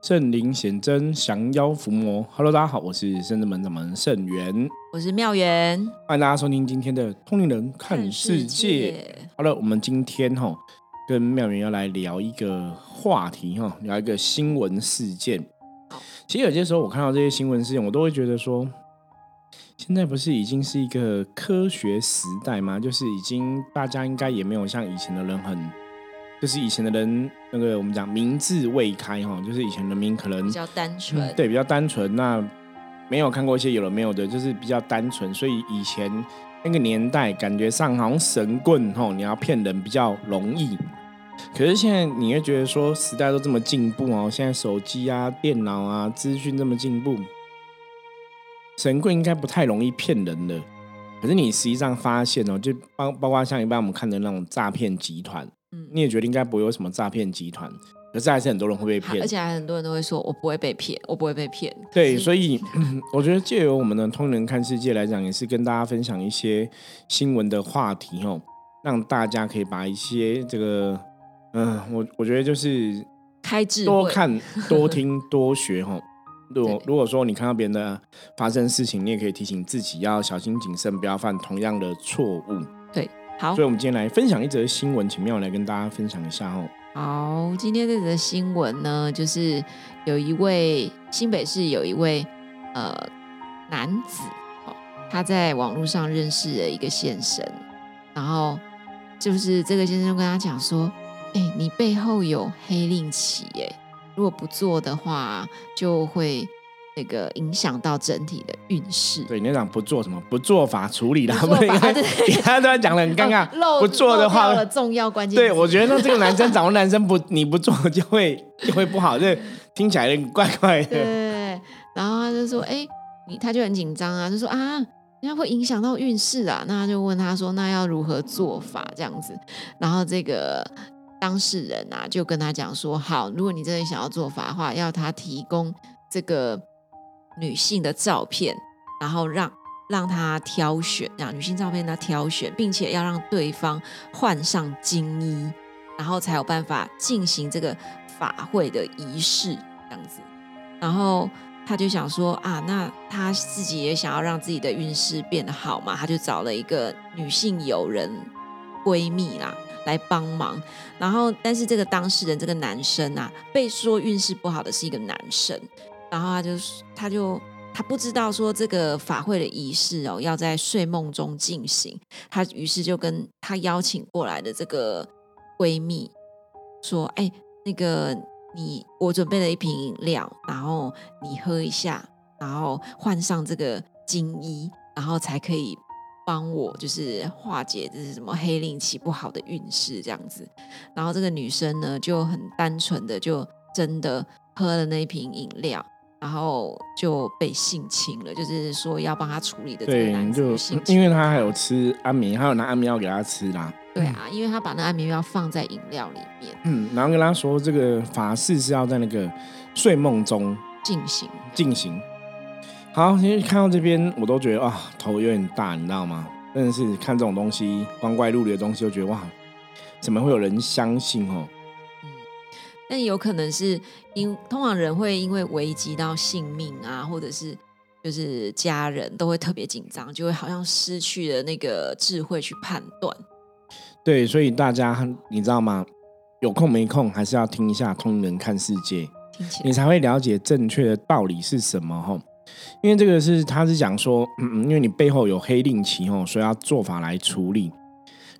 圣灵显真，降妖伏魔。Hello，大家好，我是圣智门掌门圣元，我是妙元，欢迎大家收听今天的通灵人看世界。好了，我们今天哈跟妙元要来聊一个话题哈，聊一个新闻事件。其实有些时候我看到这些新闻事件，我都会觉得说，现在不是已经是一个科学时代吗？就是已经大家应该也没有像以前的人很。就是以前的人，那个我们讲明智未开哈，就是以前人民可能比较单纯，对，比较单纯。那没有看过一些有了没有的，就是比较单纯。所以以前那个年代，感觉上好像神棍哈，你要骗人比较容易。可是现在你会觉得说，时代都这么进步哦，现在手机啊、电脑啊、资讯这么进步，神棍应该不太容易骗人的。可是你实际上发现哦，就包包括像一般我们看的那种诈骗集团。嗯，你也觉得应该不会有什么诈骗集团，可是还是很多人会被骗，而且还很多人都会说我不会被骗，我不会被骗。对，所以 我觉得借由我们的通人看世界来讲，也是跟大家分享一些新闻的话题哦，让大家可以把一些这个，嗯，我我觉得就是开智多看、多听、多学哈。如果如果说你看到别人的发生事情，你也可以提醒自己要小心谨慎，不要犯同样的错误。对。好，所以我们今天来分享一则新闻，请妙来跟大家分享一下哦。好，今天这则新闻呢，就是有一位新北市有一位呃男子，哦，他在网络上认识了一个先生，然后就是这个先生跟他讲说，哎，你背后有黑令旗，哎，如果不做的话，就会。那个影响到整体的运势。对，你讲不做什么不做法处理的，不 应该。其他都在讲的很尴尬。不做的话，了重要关键。对，我觉得那这个男生找个男生不，你不做 就会就会不好，这听起来怪怪的。对，然后他就说：“哎，你他就很紧张啊，就说啊，人家会影响到运势啊。”那他就问他说：“那要如何做法？”这样子，然后这个当事人啊就跟他讲说：“好，如果你真的想要做法的话，要他提供这个。”女性的照片，然后让让他挑选，让女性照片他挑选，并且要让对方换上金衣，然后才有办法进行这个法会的仪式，这样子。然后他就想说啊，那他自己也想要让自己的运势变得好嘛，他就找了一个女性友人闺蜜啦来帮忙。然后，但是这个当事人这个男生啊，被说运势不好的是一个男生。然后他就他就他不知道说这个法会的仪式哦要在睡梦中进行，他于是就跟他邀请过来的这个闺蜜说：“哎，那个你我准备了一瓶饮料，然后你喝一下，然后换上这个金衣，然后才可以帮我就是化解这是什么黑令旗不好的运势这样子。”然后这个女生呢就很单纯的就真的喝了那一瓶饮料。然后就被性侵了，就是说要帮他处理的这个男就因为他还有吃安眠，还有拿安眠药给他吃啦。对啊，因为他把那安眠药放在饮料里面。嗯，然后跟他说，这个法事是要在那个睡梦中进行进行。好，因为看到这边，我都觉得啊，头有点大，你知道吗？真的是看这种东西，光怪陆离的东西，就觉得哇，怎么会有人相信哦？但有可能是因通常人会因为危及到性命啊，或者是就是家人都会特别紧张，就会好像失去了那个智慧去判断。对，所以大家你知道吗？有空没空还是要听一下《通人看世界》，你才会了解正确的道理是什么哈。因为这个是他是讲说，嗯，因为你背后有黑令旗吼，所以要做法来处理。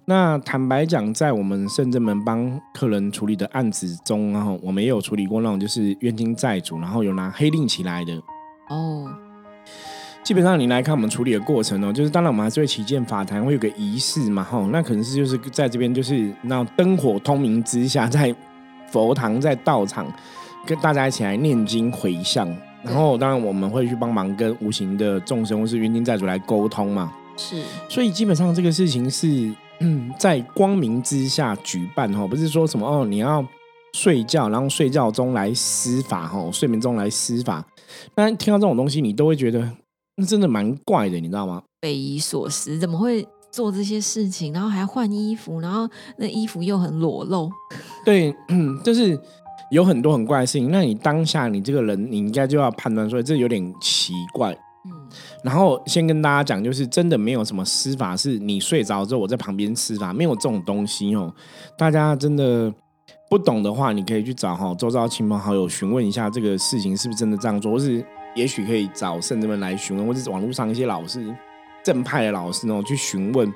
那坦白讲，在我们圣正门帮客人处理的案子中，然后我们也有处理过那种就是冤亲债主，然后有拿黑令起来的。哦，基本上你来看我们处理的过程哦，就是当然我们还是会起见法坛会有个仪式嘛，哈，那可能是就是在这边就是那灯火通明之下，在佛堂在道场跟大家一起来念经回向，然后当然我们会去帮忙跟无形的众生或是冤亲债主来沟通嘛。是，所以基本上这个事情是。嗯，在光明之下举办哈，不是说什么哦，你要睡觉，然后睡觉中来施法哈，睡眠中来施法。那听到这种东西，你都会觉得那真的蛮怪的，你知道吗？匪夷所思，怎么会做这些事情？然后还要换衣服，然后那衣服又很裸露。对，就是有很多很怪的事情。那你当下你这个人，你应该就要判断说这有点奇怪。然后先跟大家讲，就是真的没有什么施法是你睡着之后我在旁边施法，没有这种东西哦。大家真的不懂的话，你可以去找哈周遭亲朋好友询问一下这个事情是不是真的这样做，或是也许可以找圣人们来询问，或者网络上一些老师正派的老师哦去询问。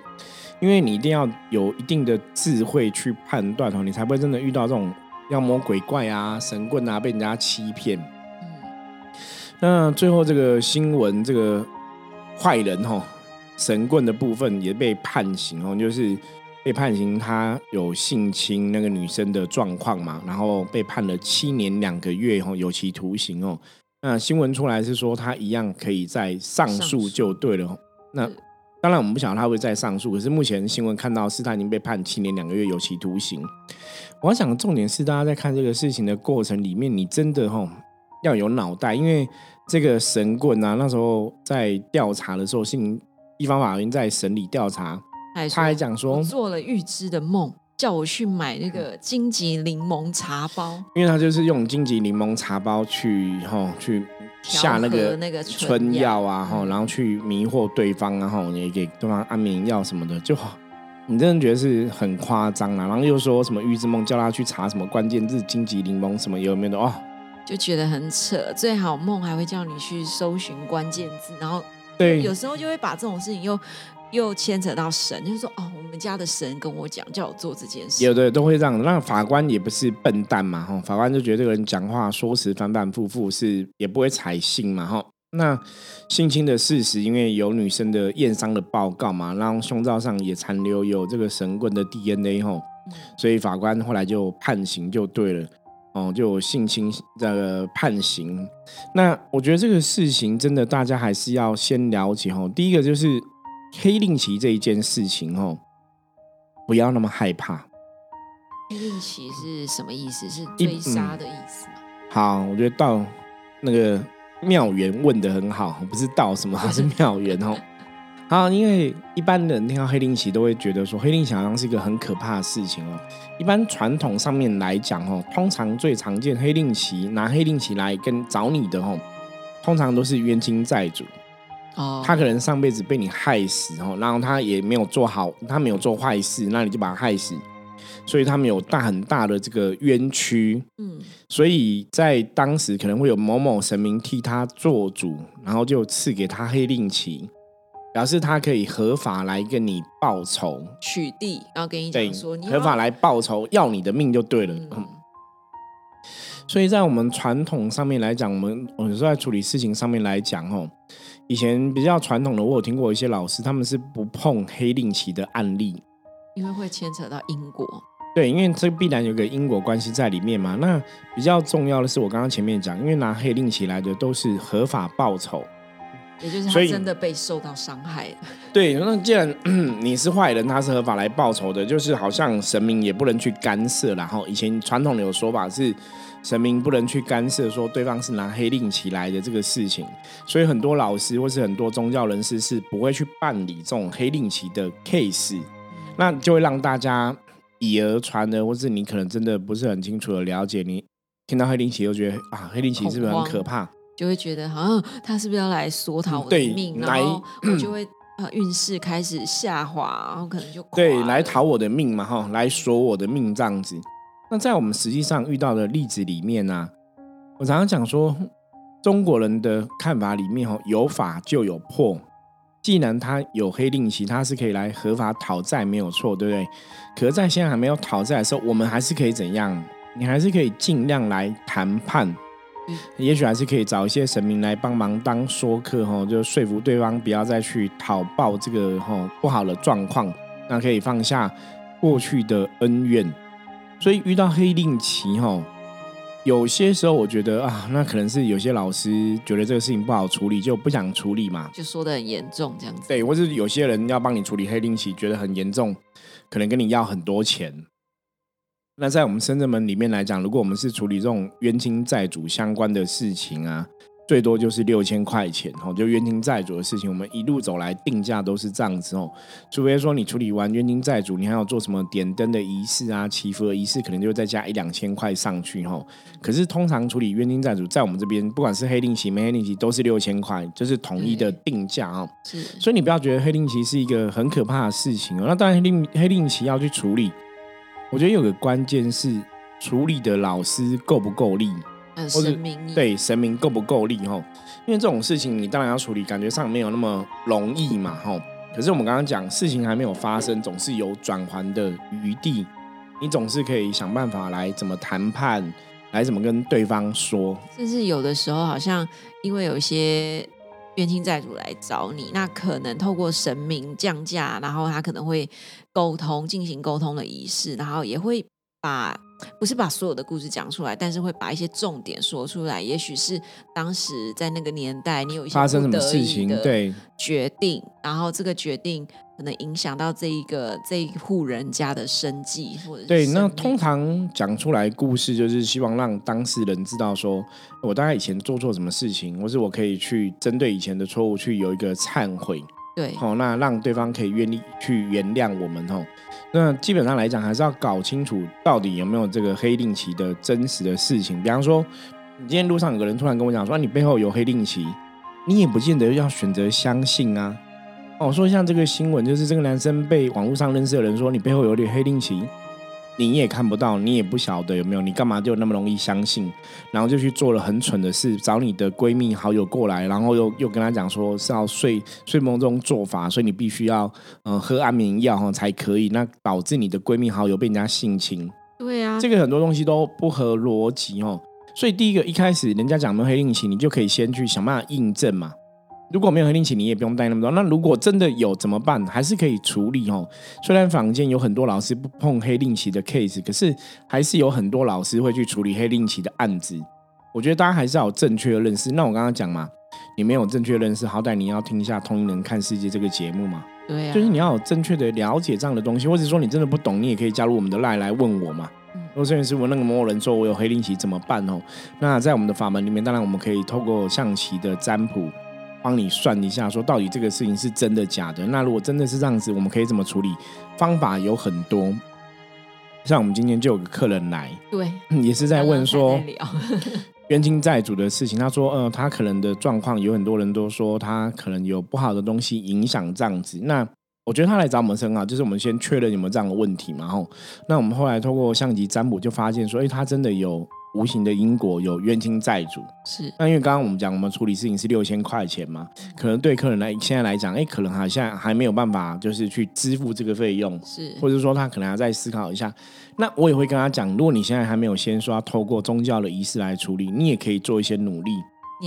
因为你一定要有一定的智慧去判断哦，你才不会真的遇到这种妖魔鬼怪啊、神棍啊被人家欺骗。嗯，那最后这个新闻，这个坏人哈，神棍的部分也被判刑哦，就是被判刑，他有性侵那个女生的状况嘛，然后被判了七年两个月哦，有期徒刑哦。那新闻出来是说他一样可以再上诉就对了。那当然，我们不晓得他会再上诉。可是目前新闻看到是他已经被判七年两个月有期徒刑。我想重点是，大家在看这个事情的过程里面，你真的哈要有脑袋，因为这个神棍啊，那时候在调查的时候，信地方法院在审理调查，他还讲说做了预知的梦。叫我去买那个荆棘柠檬茶包，因为他就是用荆棘柠檬茶包去哈去下那个那个春药啊哈，然后去迷惑对方，然后也给对方安眠药什么的，就好。你真的觉得是很夸张啊？然后又说什么预知梦，叫他去查什么关键字荆棘柠檬什么有没有的哦，就觉得很扯。最好梦还会叫你去搜寻关键字，然后对，有时候就会把这种事情又。又牵扯到神，就是说哦，我们家的神跟我讲，叫我做这件事。有的都会这样，那法官也不是笨蛋嘛，哈，法官就觉得这个人讲话说辞反反复复，是也不会采信嘛，哈。那性侵的事实，因为有女生的验伤的报告嘛，然后胸罩上也残留有这个神棍的 DNA，哈，所以法官后来就判刑就对了，哦，就性侵的判刑。那我觉得这个事情真的，大家还是要先了解，哦，第一个就是。黑令旗这一件事情哦，不要那么害怕。黑令旗是什么意思？是追杀的意思吗？好，我觉得到那个庙员问的很好，不是道什么，他是庙员哦。好，因为一般人听到黑令旗都会觉得说，黑令旗好像是一个很可怕的事情哦。一般传统上面来讲哦，通常最常见黑令旗拿黑令旗来跟找你的哦，通常都是冤亲债主。哦，他可能上辈子被你害死哦，然后他也没有做好，他没有做坏事，那你就把他害死，所以他们有大很大的这个冤屈，嗯，所以在当时可能会有某某神明替他做主，然后就赐给他黑令旗，表示他可以合法来跟你报仇，取缔，然后跟你讲说，合法来报仇，要你的命就对了，嗯，所以在我们传统上面来讲，我们有时候在处理事情上面来讲，哦。以前比较传统的，我有听过一些老师，他们是不碰黑令旗的案例，因为会牵扯到因果。对，因为这必然有个因果关系在里面嘛。那比较重要的是，我刚刚前面讲，因为拿黑令旗来的都是合法报仇，也就是他真的被受到伤害。对，那既然 你是坏人，他是合法来报仇的，就是好像神明也不能去干涉。然后以前传统的有说法是。神明不能去干涉说对方是拿黑令旗来的这个事情，所以很多老师或是很多宗教人士是不会去办理这种黑令旗的 case，那就会让大家以讹传讹，或是你可能真的不是很清楚的了解，你听到黑令旗又觉得啊，黑令旗是不是很可怕？就会觉得好像他是不是要来索讨我的命，然后我就会呃运势开始下滑，然后可能就对来讨我的命嘛哈，来索我的命这样子。那在我们实际上遇到的例子里面呢，我常常讲说，中国人的看法里面，哈，有法就有破。既然他有黑令旗，他是可以来合法讨债，没有错，对不对？可是，在现在还没有讨债的时候，我们还是可以怎样？你还是可以尽量来谈判，也许还是可以找一些神明来帮忙当说客，哈，就说服对方不要再去讨报这个哈不好的状况，那可以放下过去的恩怨。所以遇到黑令旗哈，有些时候我觉得啊，那可能是有些老师觉得这个事情不好处理，就不想处理嘛，就说的很严重这样子。对，或是有些人要帮你处理黑令旗，觉得很严重，可能跟你要很多钱。那在我们深圳门里面来讲，如果我们是处理这种冤亲债主相关的事情啊，最多就是六千块钱哦，就冤亲债主的事情，我们一路走来定价都是这样子哦。除非说你处理完冤亲债主，你还要做什么点灯的仪式啊、祈福的仪式，可能就再加一两千块上去哈。可是通常处理冤亲债主，在我们这边，不管是黑令旗、没黑令旗，都是六千块，就是统一的定价哦。是，所以你不要觉得黑令旗是一个很可怕的事情哦。那当然，黑令黑令旗要去处理，我觉得有个关键是处理的老师够不够力。神明对神明够不够力哈？因为这种事情你当然要处理，感觉上没有那么容易嘛哈。可是我们刚刚讲，事情还没有发生，总是有转圜的余地，你总是可以想办法来怎么谈判，来怎么跟对方说。甚至有的时候，好像因为有一些冤亲债主来找你，那可能透过神明降价，然后他可能会沟通，进行沟通的仪式，然后也会把。不是把所有的故事讲出来，但是会把一些重点说出来。也许是当时在那个年代，你有一些发生什么事情，对决定，然后这个决定可能影响到这一个这一户人家的生计，或者对。那通常讲出来故事，就是希望让当事人知道，说我大概以前做错什么事情，或是我可以去针对以前的错误去有一个忏悔。对，好，那让对方可以愿意去原谅我们，吼。那基本上来讲，还是要搞清楚到底有没有这个黑令旗的真实的事情。比方说，你今天路上有个人突然跟我讲说，你背后有黑令旗，你也不见得要选择相信啊。哦，说像这个新闻，就是这个男生被网络上认识的人说，你背后有点黑令旗。你也看不到，你也不晓得有没有，你干嘛就那么容易相信？然后就去做了很蠢的事，找你的闺蜜好友过来，然后又又跟他讲说是要睡睡梦中做法，所以你必须要嗯喝安眠药哈才可以，那导致你的闺蜜好友被人家性侵。对啊，这个很多东西都不合逻辑哦。所以第一个一开始人家讲的黑令旗，你就可以先去想办法印证嘛。如果没有黑令旗，你也不用带那么多。那如果真的有怎么办？还是可以处理哦。虽然坊间有很多老师不碰黑令旗的 case，可是还是有很多老师会去处理黑令旗的案子。我觉得大家还是要有正确的认识。那我刚刚讲嘛，你没有正确认识，好歹你要听一下《通灵人看世界》这个节目嘛。对啊，就是你要有正确的了解这样的东西，或者说你真的不懂，你也可以加入我们的赖来问我嘛。如果摄影师我那个某某人说我有黑令旗怎么办哦？那在我们的法门里面，当然我们可以透过象棋的占卜。帮你算一下，说到底这个事情是真的假的？那如果真的是这样子，我们可以怎么处理？方法有很多。像我们今天就有个客人来，对，也是在问说冤亲债主的事情。他说，呃，他可能的状况有很多人都说他可能有不好的东西影响这样子。那我觉得他来找我们很好，就是我们先确认有没有这样的问题嘛。然后，那我们后来通过相机占卜就发现说，哎，他真的有。无形的因果有冤亲债主，是那因为刚刚我们讲，我们处理事情是六千块钱嘛，可能对客人来现在来讲，哎，可能好像还没有办法，就是去支付这个费用，是或者说他可能要再思考一下。那我也会跟他讲，如果你现在还没有先说要透过宗教的仪式来处理，你也可以做一些努力。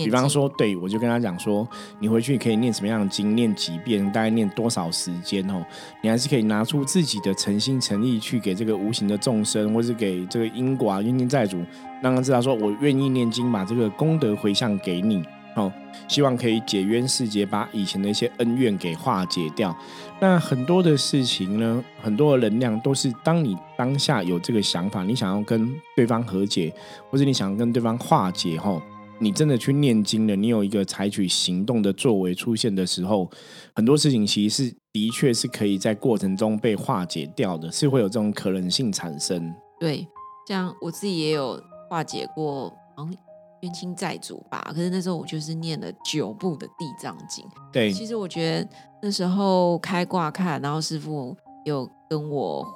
比方说，对我就跟他讲说，你回去可以念什么样的经，念几遍，大概念多少时间哦，你还是可以拿出自己的诚心诚意去给这个无形的众生，或是给这个因果啊冤亲债主，让他知道说我愿意念经，把这个功德回向给你哦，希望可以解冤释结，把以前的一些恩怨给化解掉。那很多的事情呢，很多的能量都是当你当下有这个想法，你想要跟对方和解，或者你想跟对方化解吼。你真的去念经了，你有一个采取行动的作为出现的时候，很多事情其实是的确是可以在过程中被化解掉的，是会有这种可能性产生。对，像我自己也有化解过，好像冤亲债主吧。可是那时候我就是念了九部的地藏经。对，其实我觉得那时候开挂看，然后师傅有跟我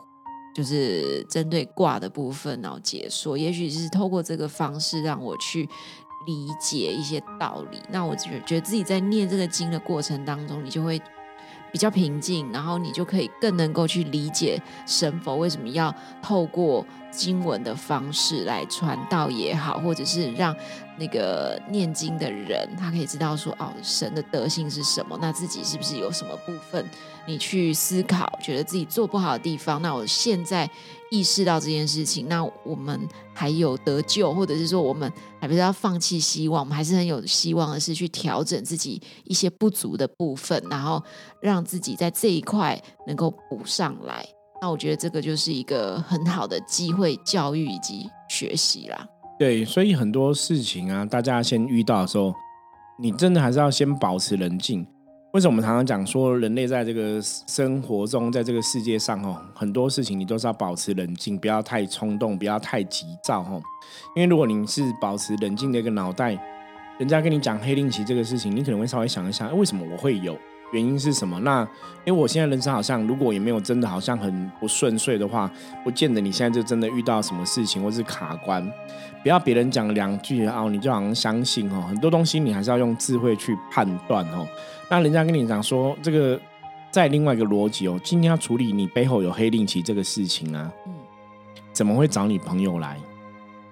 就是针对卦的部分然后解说，也许是透过这个方式让我去。理解一些道理，那我觉觉得自己在念这个经的过程当中，你就会比较平静，然后你就可以更能够去理解神佛为什么要透过经文的方式来传道也好，或者是让那个念经的人他可以知道说，哦，神的德性是什么，那自己是不是有什么部分你去思考，觉得自己做不好的地方，那我现在。意识到这件事情，那我们还有得救，或者是说我们还不是要放弃希望，我们还是很有希望的是去调整自己一些不足的部分，然后让自己在这一块能够补上来。那我觉得这个就是一个很好的机会，教育以及学习啦。对，所以很多事情啊，大家先遇到的时候，你真的还是要先保持冷静。为什么我们常常讲说，人类在这个生活中，在这个世界上，哦，很多事情你都是要保持冷静，不要太冲动，不要太急躁，哈。因为如果你是保持冷静的一个脑袋，人家跟你讲黑令旗这个事情，你可能会稍微想一想，为什么我会有？原因是什么？那因为我现在人生好像，如果也没有真的好像很不顺遂的话，不见得你现在就真的遇到什么事情或是卡关。不要别人讲两句哦，你就好像相信哦。很多东西你还是要用智慧去判断哦。那人家跟你讲说，这个在另外一个逻辑哦，今天要处理你背后有黑令旗这个事情啊，嗯，怎么会找你朋友来？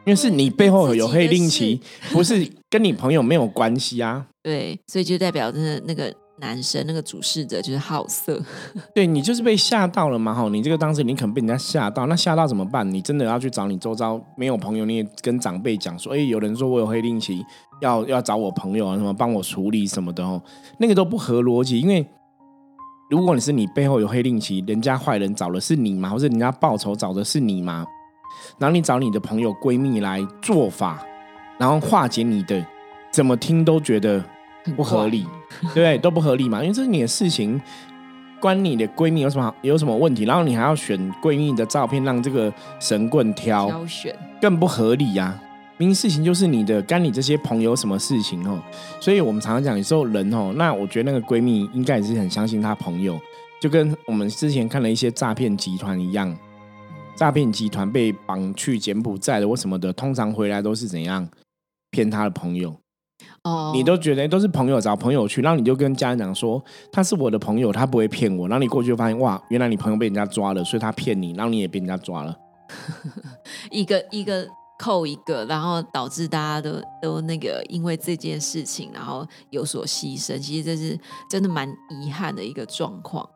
因为是你背后有黑令旗，不是跟你朋友没有关系啊。对，所以就代表真的那个。男生那个主事者就是好色，对你就是被吓到了嘛？哈，你这个当时你可能被人家吓到，那吓到怎么办？你真的要去找你周遭没有朋友，你也跟长辈讲说，哎，有人说我有黑令旗，要要找我朋友啊，什么帮我处理什么的哦，那个都不合逻辑。因为如果你是你背后有黑令旗，人家坏人找的是你吗？或者人家报仇找的是你吗？然后你找你的朋友闺蜜来做法，然后化解你的，怎么听都觉得。不合理，对不对？都不合理嘛，因为这是你的事情，关你的闺蜜有什么有什么问题？然后你还要选闺蜜的照片让这个神棍挑挑选，更不合理呀！明明事情就是你的，干你这些朋友什么事情哦？所以我们常常讲，有时候人哦，那我觉得那个闺蜜应该也是很相信她朋友，就跟我们之前看了一些诈骗集团一样，诈骗集团被绑去柬埔寨的或什么的，通常回来都是怎样骗他的朋友。你都觉得都是朋友找朋友去，然后你就跟家人讲说他是我的朋友，他不会骗我。然后你过去就发现哇，原来你朋友被人家抓了，所以他骗你，然后你也被人家抓了，一 个一个扣一个，然后导致大家都都那个因为这件事情，然后有所牺牲。其实这是真的蛮遗憾的一个状况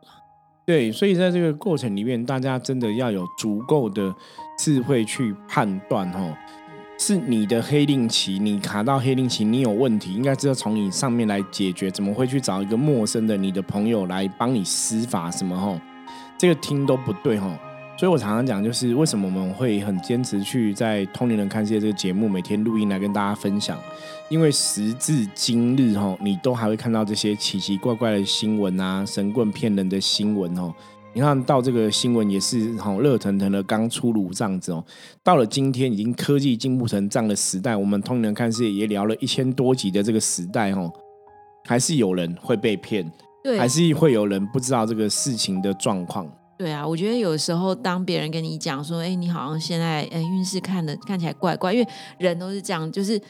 对，所以在这个过程里面，大家真的要有足够的智慧去判断哦。是你的黑令旗，你卡到黑令旗，你有问题，应该知道从你上面来解决。怎么会去找一个陌生的你的朋友来帮你施法什么？吼，这个听都不对，吼。所以我常常讲，就是为什么我们会很坚持去在《通灵人看世界》这个节目每天录音来跟大家分享，因为时至今日，吼，你都还会看到这些奇奇怪怪的新闻啊，神棍骗人的新闻，吼。你看到这个新闻也是好热腾腾的，刚出炉这样子哦。到了今天已经科技进步成这样的时代，我们通人看世界也聊了一千多集的这个时代哦，还是有人会被骗，对，还是会有人不知道这个事情的状况。对啊，我觉得有时候当别人跟你讲说，哎，你好像现在呃运势看的看起来怪怪，因为人都是这样，就是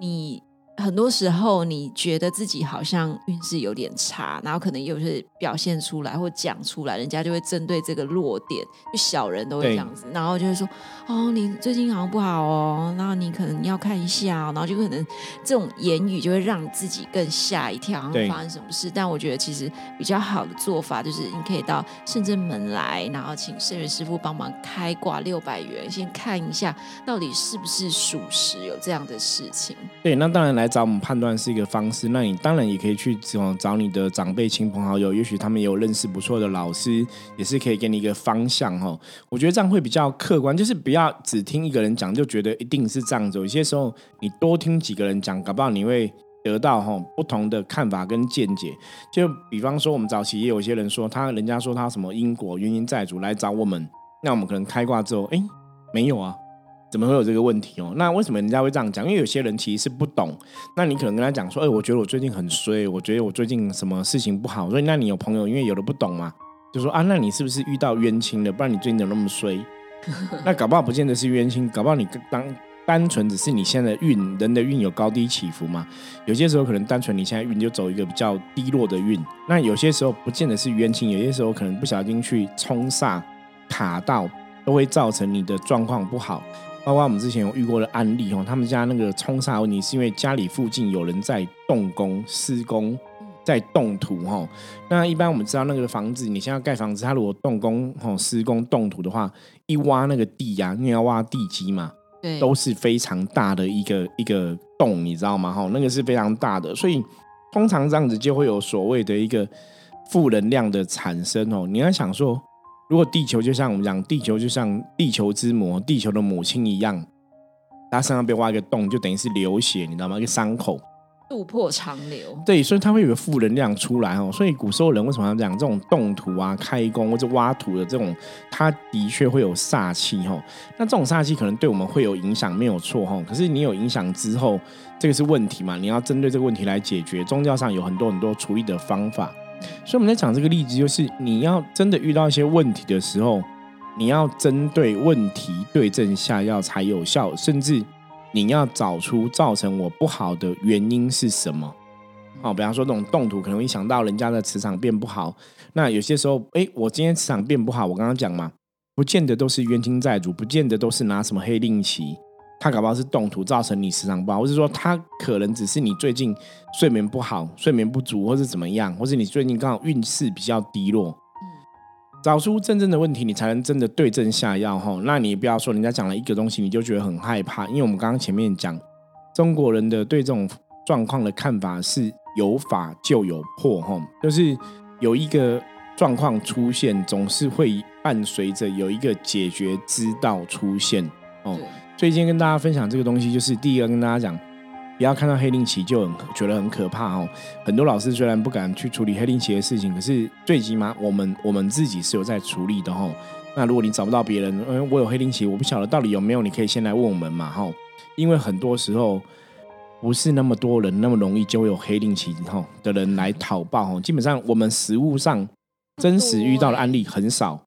你。很多时候，你觉得自己好像运势有点差，然后可能又是表现出来或讲出来，人家就会针对这个弱点，就小人都会这样子，然后就会说：“哦，你最近好像不好哦，然后你可能要看一下。”然后就可能这种言语就会让自己更吓一跳，好像发生什么事。但我觉得其实比较好的做法就是，你可以到圣真门来，然后请圣元师傅帮忙开挂六百元，先看一下到底是不是属实有这样的事情。对，那当然来。找我们判断是一个方式，那你当然也可以去找找你的长辈、亲朋好友，也许他们有认识不错的老师，也是可以给你一个方向哈。我觉得这样会比较客观，就是不要只听一个人讲就觉得一定是这样子。有些时候你多听几个人讲，搞不好你会得到哈不同的看法跟见解。就比方说，我们早期也有些人说，他人家说他什么因果原因债主来找我们，那我们可能开挂之后，哎，没有啊。怎么会有这个问题哦？那为什么人家会这样讲？因为有些人其实是不懂。那你可能跟他讲说：“哎，我觉得我最近很衰，我觉得我最近什么事情不好。”所以那你有朋友，因为有的不懂嘛，就说：“啊，那你是不是遇到冤亲了？不然你最近怎么那么衰？” 那搞不好不见得是冤亲，搞不好你当单纯只是你现在的运人的运有高低起伏嘛。有些时候可能单纯你现在运就走一个比较低落的运。那有些时候不见得是冤亲，有些时候可能不小心去冲煞卡到，都会造成你的状况不好。包括我们之前有遇过的案例哦，他们家那个冲煞问题是因为家里附近有人在动工施工，在动土哈。那一般我们知道那个房子，你现在盖房子，它如果动工哈施工动土的话，一挖那个地呀，因为要挖地基嘛，对，都是非常大的一个一个洞，你知道吗？哈，那个是非常大的，所以通常这样子就会有所谓的一个负能量的产生哦。你要想说。如果地球就像我们讲，地球就像地球之母、地球的母亲一样，它身上被挖一个洞，就等于是流血，你知道吗？一个伤口。渡破长流。对，所以它会有个负能量出来哦。所以古时候人为什么要讲这种动土啊、开工或者挖土的这种，它的确会有煞气哦。那这种煞气可能对我们会有影响，没有错哦。可是你有影响之后，这个是问题嘛？你要针对这个问题来解决。宗教上有很多很多处理的方法。所以我们在讲这个例子，就是你要真的遇到一些问题的时候。你要针对问题对症下药才有效，甚至你要找出造成我不好的原因是什么。好，比方说那种动土可能会想到人家的磁场变不好，那有些时候，哎，我今天磁场变不好，我刚刚讲嘛，不见得都是冤亲债主，不见得都是拿什么黑令旗，他搞不好是动土造成你时常不好，或是说他可能只是你最近睡眠不好、睡眠不足，或是怎么样，或是你最近刚好运势比较低落。找出真正的问题，你才能真的对症下药哈。那你不要说人家讲了一个东西，你就觉得很害怕。因为我们刚刚前面讲，中国人的对这种状况的看法是有法就有破哈，就是有一个状况出现，总是会伴随着有一个解决之道出现哦。所以今天跟大家分享这个东西，就是第一个跟大家讲。不要看到黑令旗就很觉得很可怕哦。很多老师虽然不敢去处理黑令旗的事情，可是最起码我们我们自己是有在处理的哈。那如果你找不到别人，嗯，我有黑令旗，我不晓得到底有没有，你可以先来问我们嘛哈。因为很多时候不是那么多人那么容易就有黑令旗哈的人来讨报哈。基本上我们实物上真实遇到的案例很少。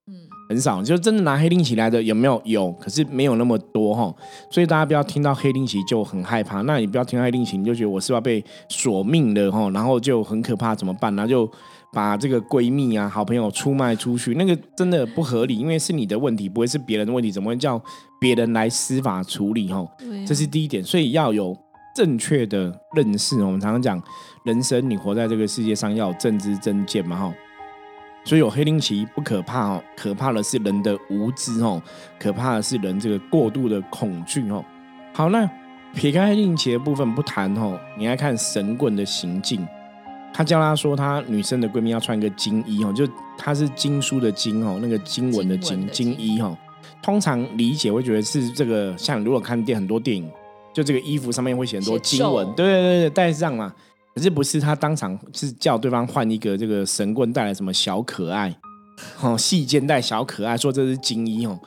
很少，就真的拿黑令旗来的有没有？有，可是没有那么多哈。所以大家不要听到黑令旗就很害怕。那你不要听到黑令旗，你就觉得我是要被索命的哈，然后就很可怕，怎么办？然后就把这个闺蜜啊、好朋友出卖出去，那个真的不合理，因为是你的问题，不会是别人的问题，怎么会叫别人来司法处理哈？这是第一点，所以要有正确的认识。我们常常讲，人生你活在这个世界上要有正知正见嘛哈。所以有黑灵旗不可怕哦，可怕的是人的无知哦，可怕的是人这个过度的恐惧哦。好，那撇开黑灵旗的部分不谈哦，你来看神棍的行径。他教他说，他女生的闺蜜要穿一个金衣哦，就她是经书的经哦，那个经文的经金衣哦。通常理解会觉得是这个，像如果看电很多电影，就这个衣服上面会写很多经文，对对对对，带上嘛。可是不是他当场是叫对方换一个这个神棍带来什么小可爱，哦，细肩带小可爱，说这是金衣哦。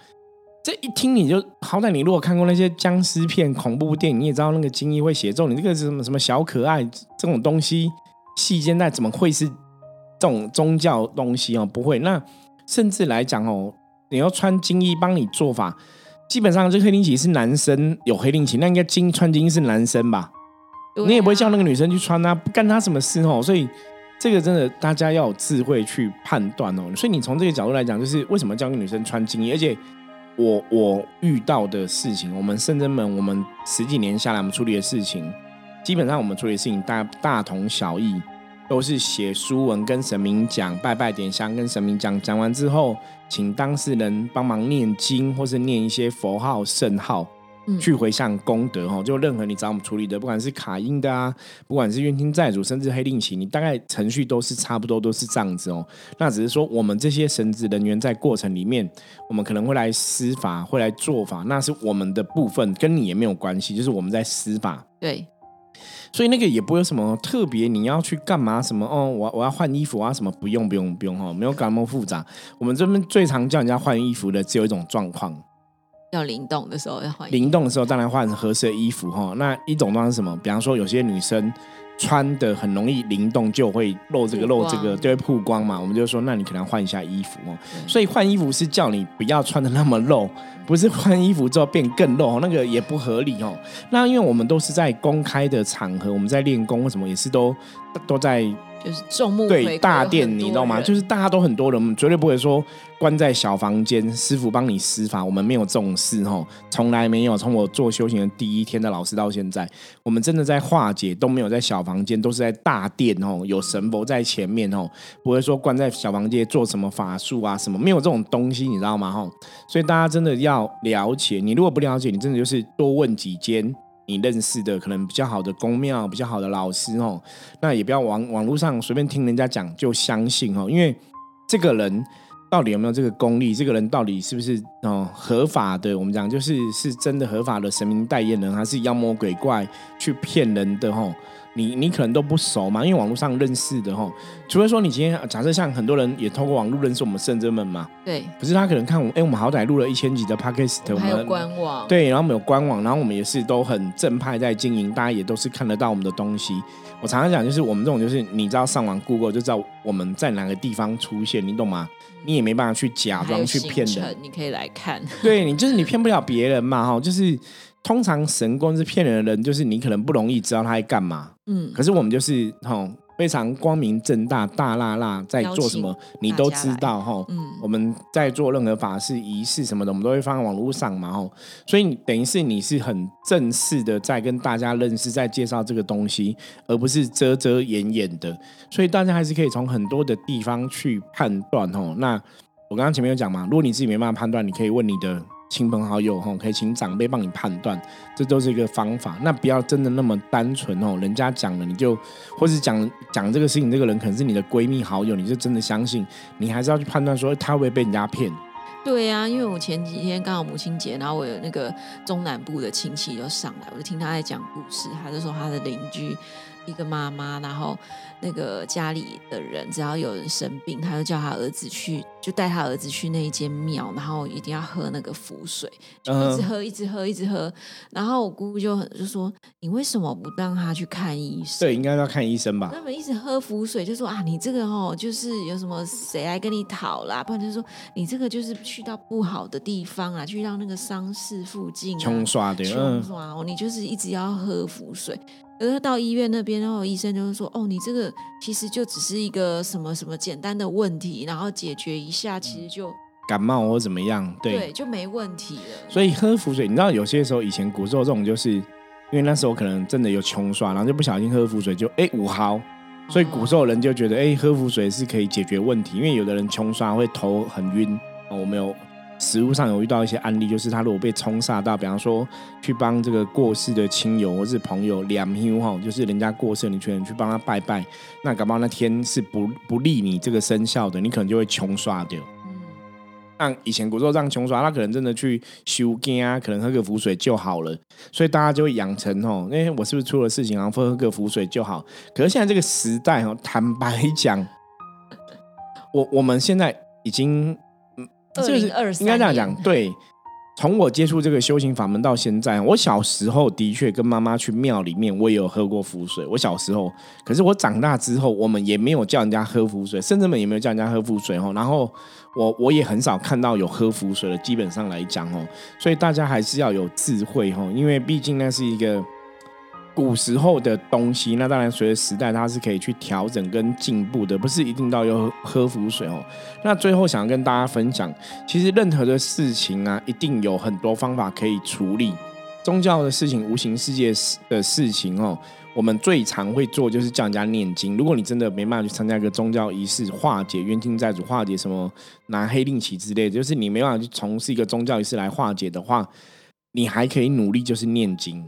这一听你就好歹你如果看过那些僵尸片、恐怖电影，你也知道那个金衣会写中你这个是什么什么小可爱这种东西，细肩带怎么会是这种宗教东西哦？不会。那甚至来讲哦，你要穿金衣帮你做法，基本上这黑灵旗是男生有黑灵旗，那应该金穿金衣是男生吧？你也不会叫那个女生去穿啊，不干她什么事哦。所以这个真的大家要有智慧去判断哦。所以你从这个角度来讲，就是为什么叫个女生穿金衣？而且我我遇到的事情，我们圣真门我们十几年下来，我们处理的事情，基本上我们处理的事情大大同小异，都是写书文跟神明讲，拜拜点香跟神明讲，讲完之后，请当事人帮忙念经，或是念一些佛号圣号。去回向功德哈，就任何你找我们处理的，不管是卡因的啊，不管是冤亲债主，甚至黑令旗，你大概程序都是差不多都是这样子哦。那只是说我们这些神职人员在过程里面，我们可能会来施法，会来做法，那是我们的部分，跟你也没有关系，就是我们在施法。对，所以那个也不会有什么特别，你要去干嘛？什么哦，我我要换衣服啊？什么不用不用不用哈，没有搞那么复杂。我们这边最常叫人家换衣服的，只有一种状况。要灵动的时候要换，灵动的时候当然换合适的衣服哈。那一种状是什么？比方说有些女生穿的很容易灵动，就会露这个露这个，就会曝光嘛。我们就说，那你可能换一下衣服哦。所以换衣服是叫你不要穿的那么露，不是换衣服之后变更露，那个也不合理哦。那因为我们都是在公开的场合，我们在练功，为什么也是都都在。就是众目对大殿，你知道吗？就是大家都很多人，我们绝对不会说关在小房间，师傅帮你施法，我们没有这种事哈，从来没有。从我做修行的第一天的老师到现在，我们真的在化解都没有在小房间，都是在大殿哦，有神佛在前面哦，不会说关在小房间做什么法术啊什么，没有这种东西，你知道吗？哈，所以大家真的要了解，你如果不了解，你真的就是多问几间。你认识的可能比较好的公庙、比较好的老师哦，那也不要网网络上随便听人家讲就相信哦，因为这个人到底有没有这个功力？这个人到底是不是哦合法的？我们讲就是是真的合法的神明代言人，还是妖魔鬼怪去骗人的？吼。你你可能都不熟嘛，因为网络上认识的哈，除非说你今天假设像很多人也通过网络认识我们圣者们嘛，对。可是他可能看我，哎，我们好歹录了一千集的 podcast，我们有官网，对，然后我们有官网，然后我们也是都很正派在经营，大家也都是看得到我们的东西。我常常讲，就是我们这种，就是你知道上网 Google 就知道我们在哪个地方出现，你懂吗？你也没办法去假装去骗人，你可以来看。对你就是你骗不了别人嘛，哈，就是。通常神功是骗人的人，就是你可能不容易知道他在干嘛。嗯，可是我们就是哈非常光明正大、大辣辣在做什么，你都知道哈。嗯，我们在做任何法事仪式什么的，我们都会放在网络上嘛。哈，所以等于是你是很正式的在跟大家认识，在介绍这个东西，而不是遮遮掩掩的。所以大家还是可以从很多的地方去判断。吼，那我刚刚前面有讲嘛，如果你自己没办法判断，你可以问你的。亲朋好友吼，可以请长辈帮你判断，这都是一个方法。那不要真的那么单纯哦，人家讲了你就，或是讲讲这个事情，这个人可能是你的闺蜜好友，你就真的相信？你还是要去判断说他会不会被人家骗？对呀，因为我前几天刚好母亲节，然后我有那个中南部的亲戚就上来，我就听他在讲故事，他就说他的邻居。一个妈妈，然后那个家里的人只要有人生病，他就叫他儿子去，就带他儿子去那一间庙，然后一定要喝那个符水，就一直喝，一直喝，一直喝。然后我姑姑就很就说：“你为什么不让他去看医生？”对，应该要看医生吧。他们一直喝符水，就说：“啊，你这个哦，就是有什么谁来跟你讨啦？不然就说你这个就是去到不好的地方啊，去到那个丧事附近冲刷的，冲刷哦，你就是一直要喝符水。”而到医院那边，然后医生就是说：“哦，你这个其实就只是一个什么什么简单的问题，然后解决一下，其实就感冒或怎么样，对，就没问题了。所以喝符水，你知道有些时候以前古时候这种，就是因为那时候可能真的有穷刷，然后就不小心喝符水就哎五毫，所以古时候人就觉得哎喝符水是可以解决问题，因为有的人穷刷会头很晕哦，我没有。”实物上有遇到一些案例，就是他如果被冲煞到，比方说去帮这个过世的亲友或是朋友两休哈，就是人家过世，你全去帮他拜拜，那搞不好那天是不不利你这个生肖的，你可能就会穷刷掉。嗯，像以前古时候这样穷刷，他可能真的去修经啊，可能喝个符水就好了，所以大家就会养成哦，哎，我是不是出了事情，然后喝个符水就好？可是现在这个时代哦，坦白讲，我我们现在已经。就是应该这样讲，对。从我接触这个修行法门到现在，我小时候的确跟妈妈去庙里面，我也有喝过符水。我小时候，可是我长大之后，我们也没有叫人家喝符水，甚至们也没有叫人家喝符水哦。然后我我也很少看到有喝符水的，基本上来讲哦，所以大家还是要有智慧哦，因为毕竟那是一个。古时候的东西，那当然随着时代，它是可以去调整跟进步的，不是一定到要喝符水哦。那最后想要跟大家分享，其实任何的事情啊，一定有很多方法可以处理。宗教的事情、无形世界的事情哦，我们最常会做就是叫人家念经。如果你真的没办法去参加一个宗教仪式，化解冤亲债主、化解什么拿黑令旗之类的，就是你没办法去从事一个宗教仪式来化解的话，你还可以努力就是念经。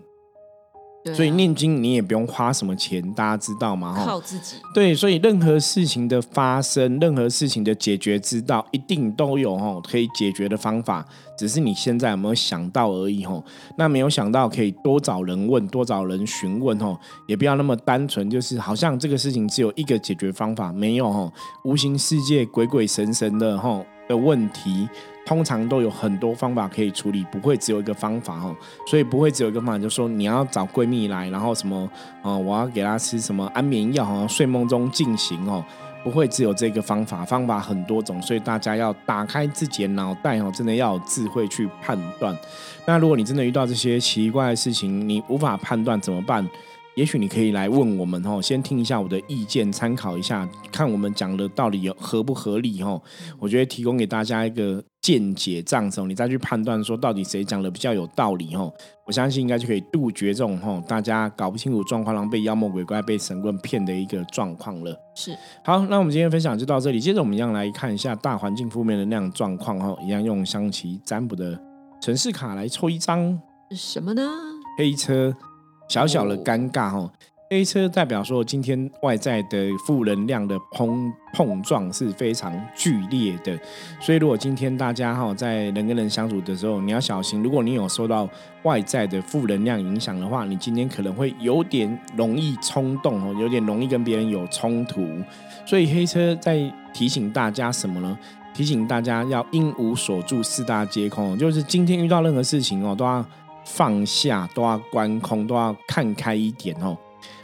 所以念经你也不用花什么钱，大家知道吗？靠自己。对，所以任何事情的发生，任何事情的解决之道，一定都有哈可以解决的方法，只是你现在有没有想到而已哈。那没有想到，可以多找人问，多找人询问哈，也不要那么单纯，就是好像这个事情只有一个解决方法，没有哈。无形世界鬼鬼神神的哈的问题。通常都有很多方法可以处理，不会只有一个方法哦，所以不会只有一个方法，就说你要找闺蜜来，然后什么，哦，我要给她吃什么安眠药，哦睡梦中进行哦，不会只有这个方法，方法很多种，所以大家要打开自己的脑袋哦，真的要有智慧去判断。那如果你真的遇到这些奇怪的事情，你无法判断怎么办？也许你可以来问我们哦，先听一下我的意见，参考一下，看我们讲的到底有合不合理哦。我觉得提供给大家一个见解，这样子你再去判断说到底谁讲的比较有道理哦。我相信应该就可以杜绝这种吼大家搞不清楚状况，然后被妖魔鬼怪、被神棍骗的一个状况了。是，好，那我们今天分享就到这里。接着我们一样来看一下大环境负面的那样状况哈，一样用象棋占卜的城市卡来抽一张，什么呢？黑车。小小的尴尬哈，黑车代表说，今天外在的负能量的碰碰撞是非常剧烈的，所以如果今天大家哈在人跟人相处的时候，你要小心，如果你有受到外在的负能量影响的话，你今天可能会有点容易冲动哦，有点容易跟别人有冲突。所以黑车在提醒大家什么呢？提醒大家要应无所住，四大皆空，就是今天遇到任何事情哦，都要放下，都要观空，都要看开一点哦。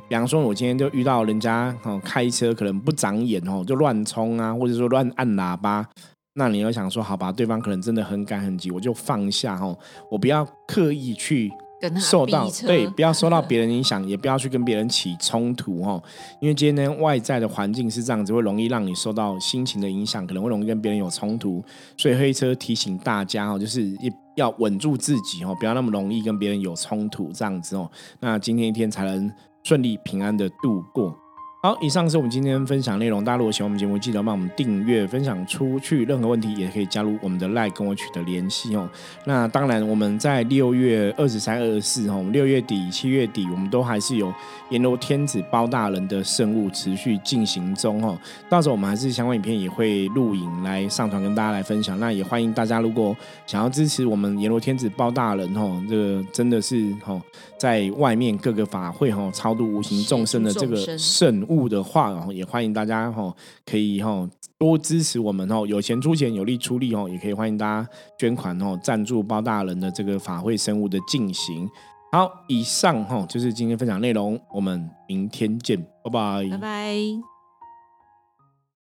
比方说，我今天就遇到人家哦开车可能不长眼哦，就乱冲啊，或者说乱按喇叭。那你要想说，好吧，对方可能真的很赶很急，我就放下哦，我不要刻意去受到对，不要受到别人影响，也不要去跟别人起冲突哦。因为今天外在的环境是这样子，会容易让你受到心情的影响，可能会容易跟别人有冲突。所以黑车提醒大家哦，就是要稳住自己哦，不要那么容易跟别人有冲突这样子哦。那今天一天才能。顺利平安的度过。好，以上是我们今天分享内容。大家如果喜欢我们节目，记得帮我们订阅、分享出去。任何问题也可以加入我们的 Line 跟我取得联系哦。那当然，我们在六月二十三、二十四哦，六月底、七月底，我们都还是有阎罗天子包大人的圣物持续进行中哦。到时候我们还是相关影片也会录影来上传跟大家来分享。那也欢迎大家，如果想要支持我们阎罗天子包大人哦，这个真的是哦，在外面各个法会哦超度无形众生的这个圣。物物的话，然后也欢迎大家哦，可以哦多支持我们哦，有钱出钱，有力出力哦，也可以欢迎大家捐款哦，赞助包大人的这个法会生物的进行。好，以上哈就是今天分享内容，我们明天见，拜拜，拜拜。